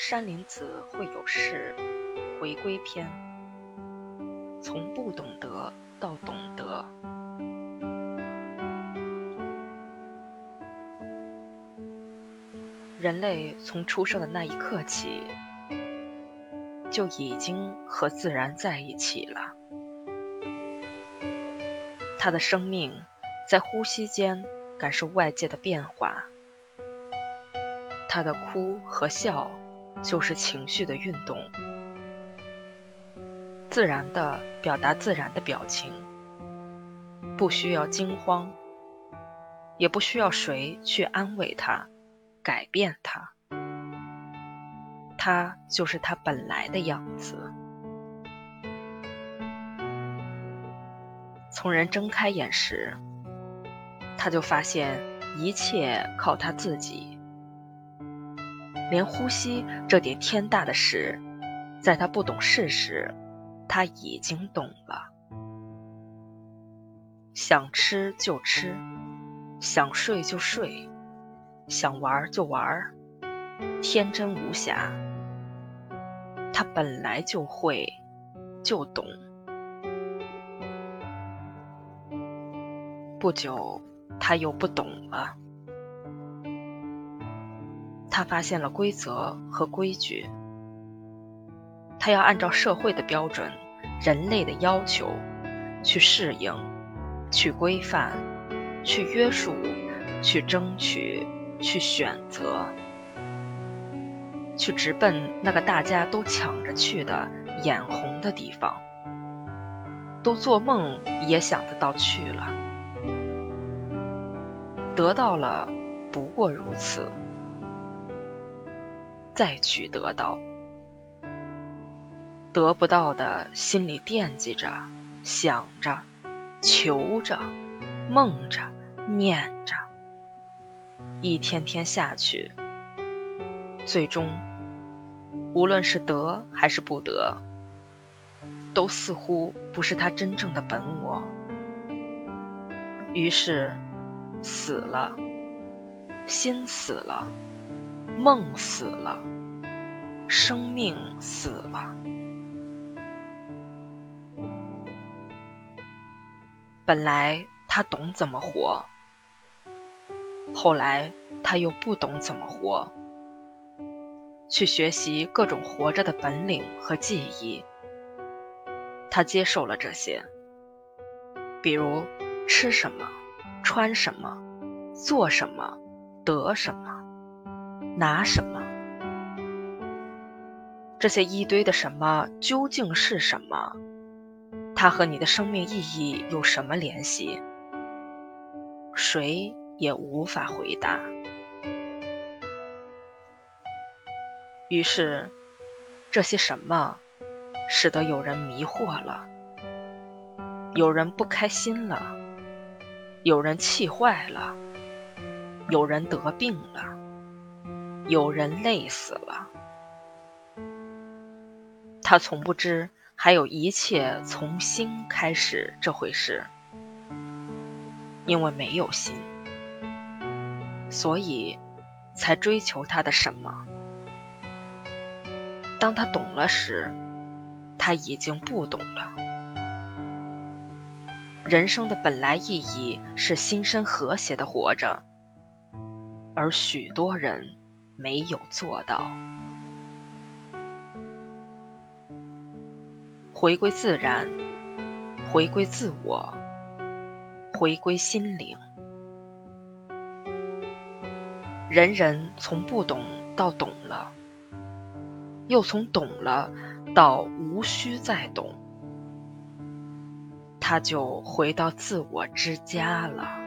山林子会有事，回归篇，从不懂得到懂得。人类从出生的那一刻起，就已经和自然在一起了。他的生命在呼吸间感受外界的变化。他的哭和笑，就是情绪的运动，自然的表达自然的表情，不需要惊慌，也不需要谁去安慰他、改变他，他就是他本来的样子。从人睁开眼时，他就发现一切靠他自己。连呼吸这点天大的事，在他不懂事时，他已经懂了。想吃就吃，想睡就睡，想玩就玩，天真无瑕。他本来就会，就懂。不久，他又不懂了。他发现了规则和规矩，他要按照社会的标准、人类的要求去适应、去规范、去约束、去争取、去选择、去直奔那个大家都抢着去的眼红的地方，都做梦也想得到去了，得到了，不过如此。再去得到，得不到的，心里惦记着、想着、求着、梦着、念着，一天天下去，最终，无论是得还是不得，都似乎不是他真正的本我。于是，死了，心死了。梦死了，生命死了。本来他懂怎么活，后来他又不懂怎么活。去学习各种活着的本领和技艺，他接受了这些，比如吃什么、穿什么、做什么、得什么。拿什么？这些一堆的什么究竟是什么？它和你的生命意义有什么联系？谁也无法回答。于是，这些什么，使得有人迷惑了，有人不开心了，有人气坏了，有人得病了。有人累死了，他从不知还有一切从心开始这回事，因为没有心，所以才追求他的什么。当他懂了时，他已经不懂了。人生的本来意义是心身和谐的活着，而许多人。没有做到，回归自然，回归自我，回归心灵。人人从不懂到懂了，又从懂了到无需再懂，他就回到自我之家了。